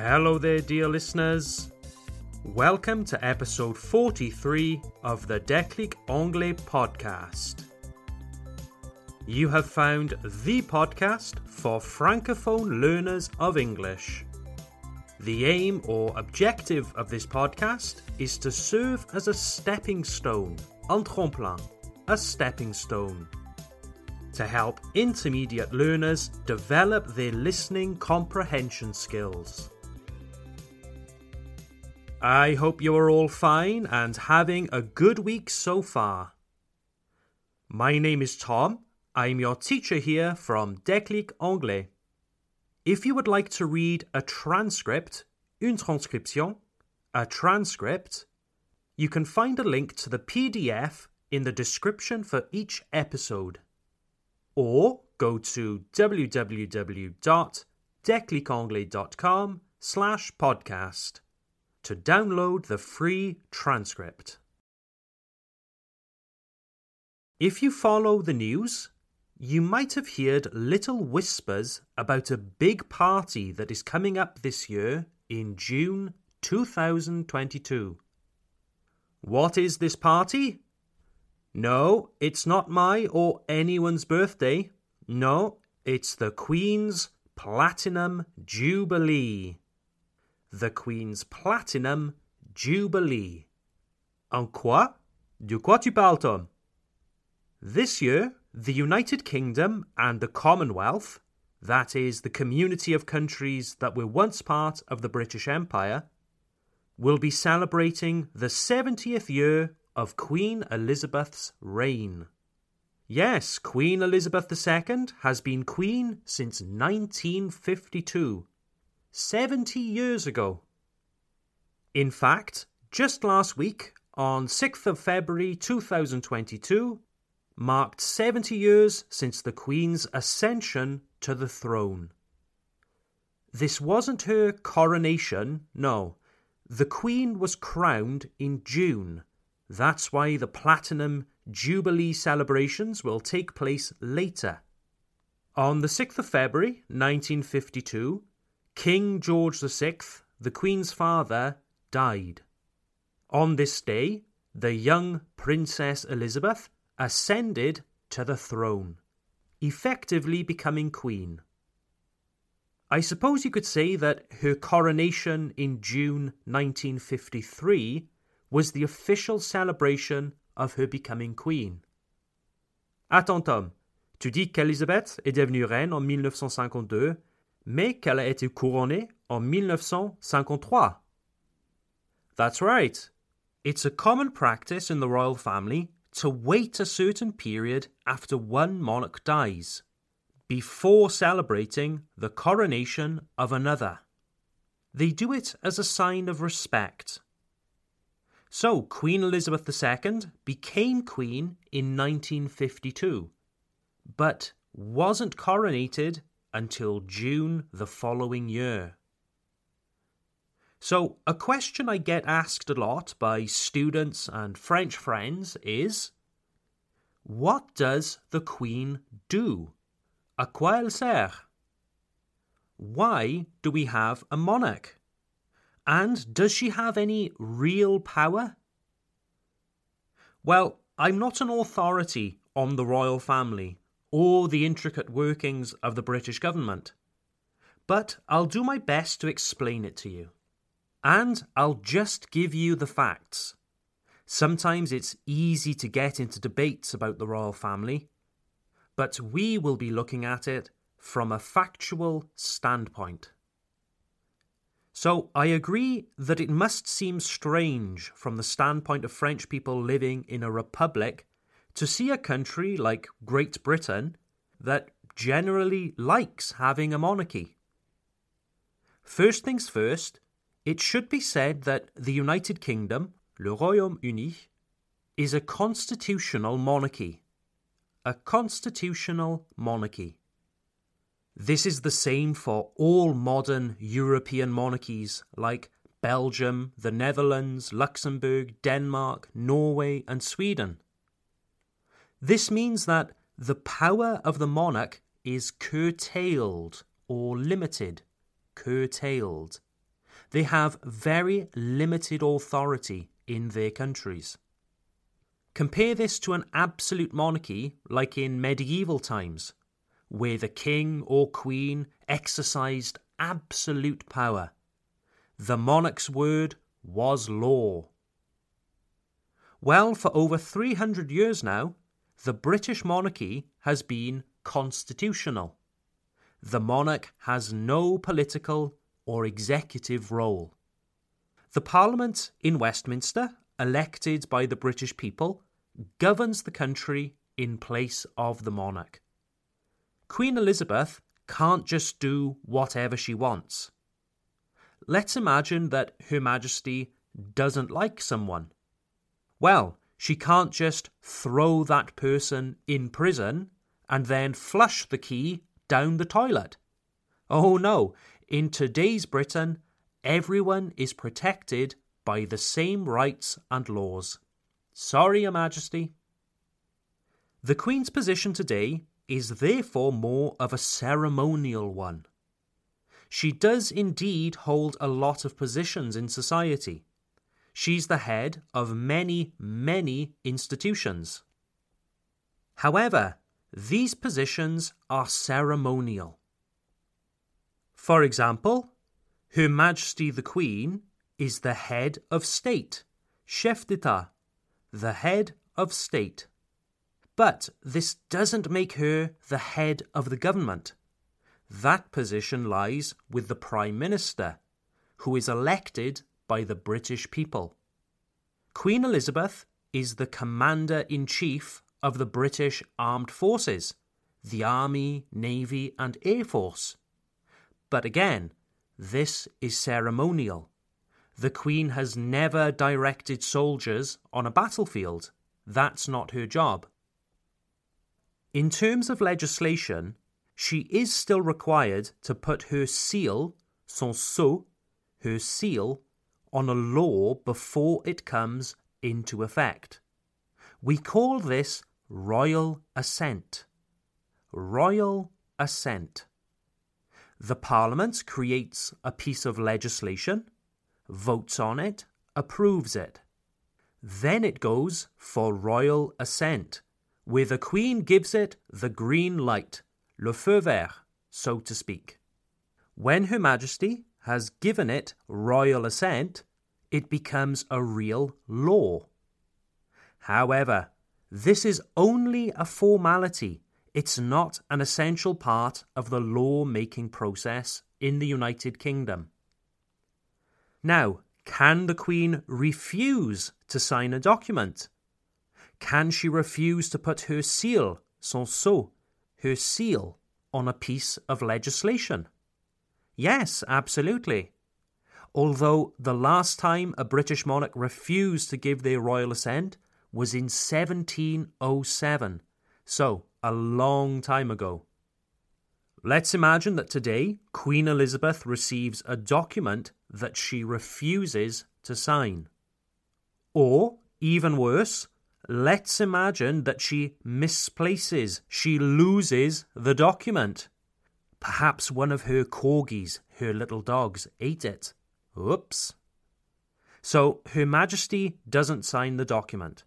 Hello there, dear listeners. Welcome to episode 43 of the Déclic Anglais podcast. You have found the podcast for Francophone learners of English. The aim or objective of this podcast is to serve as a stepping stone, un tremplin, a stepping stone, to help intermediate learners develop their listening comprehension skills. I hope you are all fine and having a good week so far. My name is Tom. I'm your teacher here from Déclic Anglais. If you would like to read a transcript, une transcription, a transcript, you can find a link to the PDF in the description for each episode. Or go to www.declicanglais.com slash podcast to download the free transcript. If you follow the news, you might have heard little whispers about a big party that is coming up this year in June 2022. What is this party? No, it's not my or anyone's birthday. No, it's the Queen's Platinum Jubilee the Queen's Platinum Jubilee. En quoi? De quoi tu parles, Tom? This year, the United Kingdom and the Commonwealth, that is, the community of countries that were once part of the British Empire, will be celebrating the 70th year of Queen Elizabeth's reign. Yes, Queen Elizabeth II has been Queen since 1952 70 years ago. In fact, just last week, on 6th of February 2022, marked 70 years since the Queen's ascension to the throne. This wasn't her coronation, no. The Queen was crowned in June. That's why the Platinum Jubilee celebrations will take place later. On the 6th of February 1952, King George VI, the Queen's father, died. On this day, the young Princess Elizabeth ascended to the throne, effectively becoming Queen. I suppose you could say that her coronation in June 1953 was the official celebration of her becoming Queen. Attends Tom, tu dis qu'Elizabeth est devenue reine en 1952 mais qu'elle a été couronnée en 1953. That's right. It's a common practice in the royal family to wait a certain period after one monarch dies before celebrating the coronation of another. They do it as a sign of respect. So, Queen Elizabeth II became Queen in 1952, but wasn't coronated until June the following year. So, a question I get asked a lot by students and French friends is What does the Queen do? À quoi elle sert? Why do we have a monarch? And does she have any real power? Well, I'm not an authority on the royal family or the intricate workings of the British government. But I'll do my best to explain it to you. And I'll just give you the facts. Sometimes it's easy to get into debates about the royal family, but we will be looking at it from a factual standpoint. So I agree that it must seem strange from the standpoint of French people living in a republic to see a country like Great Britain that generally likes having a monarchy. First things first, it should be said that the United Kingdom, le Royaume-Uni, is a constitutional monarchy. A constitutional monarchy. This is the same for all modern European monarchies like Belgium, the Netherlands, Luxembourg, Denmark, Norway, and Sweden. This means that the power of the monarch is curtailed or limited. Curtailed. They have very limited authority in their countries. Compare this to an absolute monarchy like in medieval times, where the king or queen exercised absolute power. The monarch's word was law. Well, for over 300 years now, the British monarchy has been constitutional. The monarch has no political or executive role. The Parliament in Westminster, elected by the British people, governs the country in place of the monarch. Queen Elizabeth can't just do whatever she wants. Let's imagine that Her Majesty doesn't like someone. Well, she can't just throw that person in prison and then flush the key down the toilet. Oh no, in today's Britain, everyone is protected by the same rights and laws. Sorry, Your Majesty. The Queen's position today is therefore more of a ceremonial one. She does indeed hold a lot of positions in society. She's the head of many, many institutions. However, these positions are ceremonial. For example, Her Majesty the Queen is the head of state, chef d'etat, the head of state. But this doesn't make her the head of the government. That position lies with the Prime Minister, who is elected by the British people. Queen Elizabeth is the Commander in Chief of the British Armed Forces, the Army, Navy, and Air Force. But again, this is ceremonial. The Queen has never directed soldiers on a battlefield. That's not her job. In terms of legislation, she is still required to put her seal, son sceau, her seal, on a law before it comes into effect. We call this royal assent. Royal assent. The Parliament creates a piece of legislation, votes on it, approves it. Then it goes for royal assent, where the Queen gives it the green light le feu vert, so to speak. When Her Majesty has given it royal assent, it becomes a real law. However, this is only a formality. It's not an essential part of the law making process in the United Kingdom. Now, can the Queen refuse to sign a document? Can she refuse to put her seal, son sceau, her seal on a piece of legislation? Yes, absolutely. Although the last time a British monarch refused to give their royal assent was in 1707, so a long time ago. Let's imagine that today Queen Elizabeth receives a document that she refuses to sign. Or, even worse, Let's imagine that she misplaces, she loses the document. Perhaps one of her corgis, her little dogs, ate it. Oops. So Her Majesty doesn't sign the document.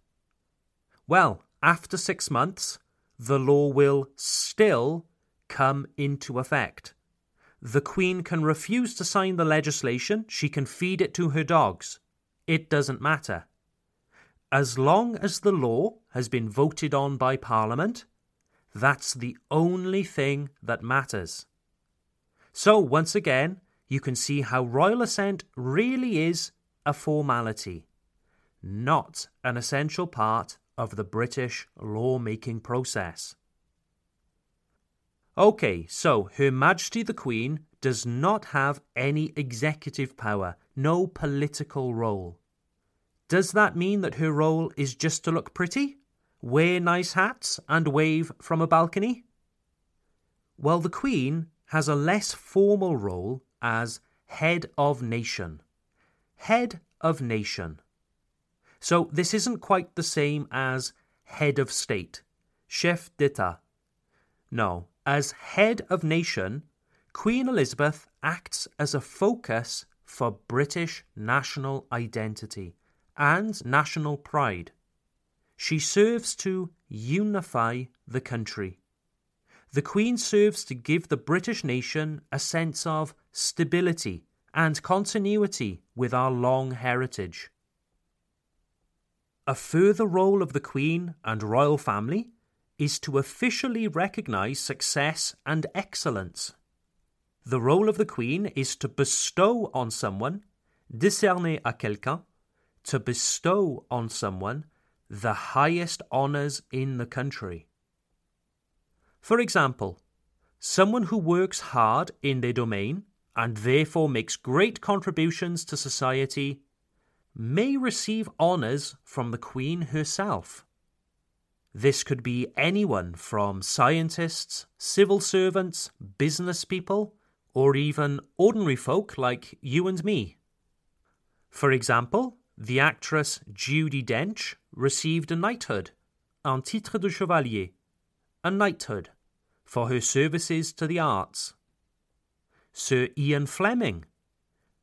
Well, after six months, the law will still come into effect. The Queen can refuse to sign the legislation, she can feed it to her dogs. It doesn't matter. As long as the law has been voted on by Parliament, that's the only thing that matters. So, once again, you can see how royal assent really is a formality, not an essential part of the British law-making process. Okay, so Her Majesty the Queen does not have any executive power, no political role. Does that mean that her role is just to look pretty, wear nice hats, and wave from a balcony? Well, the Queen has a less formal role as head of nation. Head of nation. So this isn't quite the same as head of state, chef d'etat. No, as head of nation, Queen Elizabeth acts as a focus for British national identity and national pride. She serves to unify the country. The Queen serves to give the British nation a sense of stability and continuity with our long heritage. A further role of the Queen and royal family is to officially recognise success and excellence. The role of the Queen is to bestow on someone, décerner à quelqu'un, to bestow on someone the highest honours in the country. For example, someone who works hard in their domain and therefore makes great contributions to society may receive honours from the Queen herself. This could be anyone from scientists, civil servants, business people, or even ordinary folk like you and me. For example, the actress Judi Dench received a knighthood, un titre de chevalier, a knighthood, for her services to the arts. Sir Ian Fleming,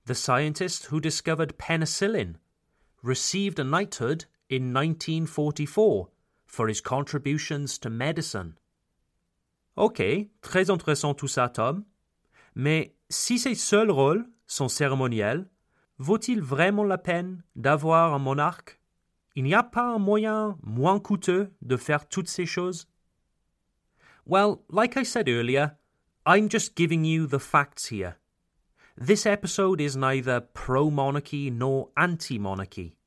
the scientist who discovered penicillin, received a knighthood in 1944 for his contributions to medicine. Ok, très intéressant tout ça, Tom. Mais si ces seuls rôles sont cérémoniels, vaut-il vraiment la peine d'avoir un monarque Il n'y a pas un moyen moins coûteux de faire toutes ces choses Well, like I said earlier, I'm just giving you the facts here. This episode is neither pro monarchy nor anti monarchy.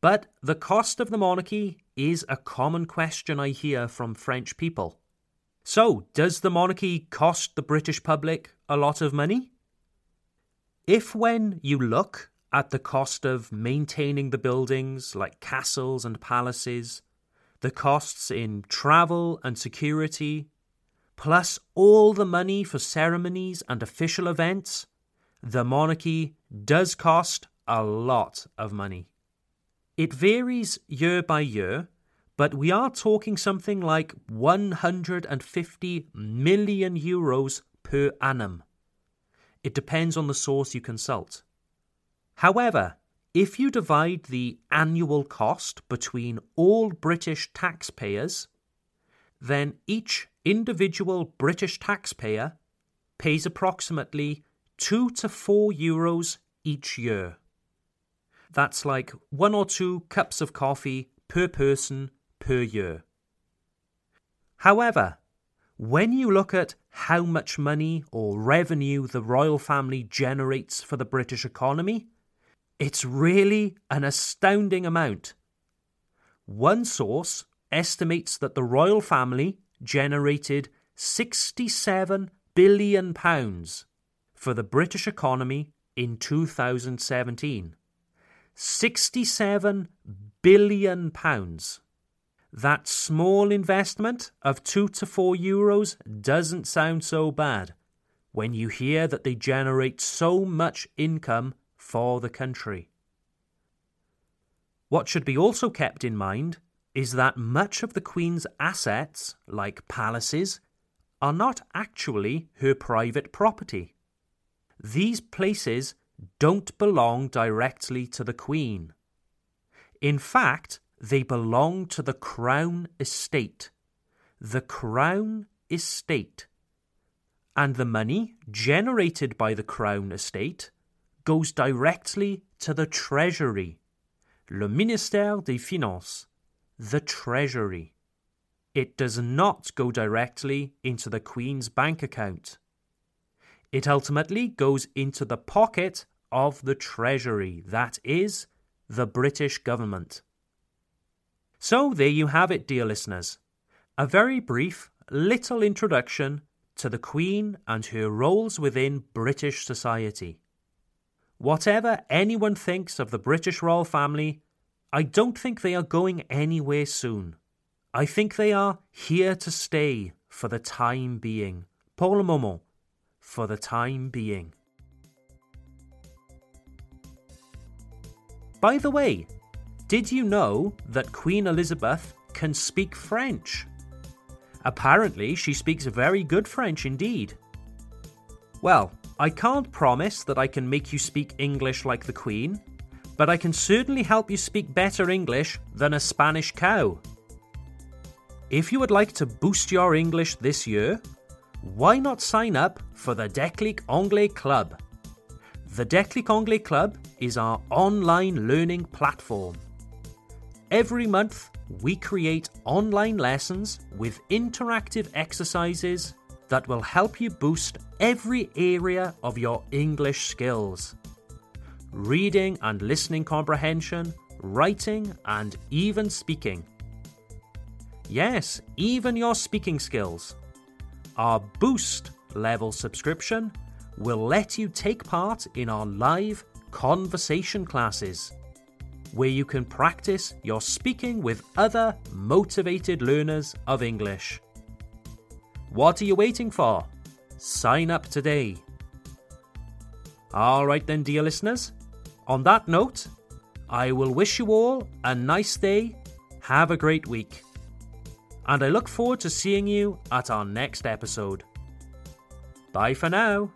But the cost of the monarchy is a common question I hear from French people. So, does the monarchy cost the British public a lot of money? If, when you look at the cost of maintaining the buildings like castles and palaces, the costs in travel and security, plus all the money for ceremonies and official events, the monarchy does cost a lot of money. It varies year by year, but we are talking something like 150 million euros per annum. It depends on the source you consult. However, if you divide the annual cost between all British taxpayers, then each individual British taxpayer pays approximately 2 to 4 euros each year. That's like one or two cups of coffee per person per year. However, when you look at how much money or revenue the royal family generates for the British economy, it's really an astounding amount. One source estimates that the royal family generated 67 billion pounds for the British economy in 2017. 67 billion pounds. That small investment of 2 to 4 euros doesn't sound so bad when you hear that they generate so much income for the country. What should be also kept in mind is that much of the Queen's assets, like palaces, are not actually her private property. These places don't belong directly to the Queen. In fact, they belong to the Crown Estate. The Crown Estate. And the money generated by the Crown Estate goes directly to the Treasury, le ministère des Finances, the Treasury. It does not go directly into the Queen's bank account. It ultimately goes into the pocket of the Treasury, that is, the British government. So there you have it, dear listeners. A very brief little introduction to the Queen and her roles within British society. Whatever anyone thinks of the British royal family, I don't think they are going anywhere soon. I think they are here to stay for the time being. Pour le moment. For the time being. By the way, did you know that Queen Elizabeth can speak French? Apparently, she speaks very good French indeed. Well, I can't promise that I can make you speak English like the Queen, but I can certainly help you speak better English than a Spanish cow. If you would like to boost your English this year, why not sign up for the Declic Anglais Club? The Declic Anglais Club is our online learning platform. Every month, we create online lessons with interactive exercises that will help you boost every area of your English skills reading and listening comprehension, writing, and even speaking. Yes, even your speaking skills. Our Boost level subscription will let you take part in our live conversation classes, where you can practice your speaking with other motivated learners of English. What are you waiting for? Sign up today. All right, then, dear listeners. On that note, I will wish you all a nice day. Have a great week. And I look forward to seeing you at our next episode. Bye for now.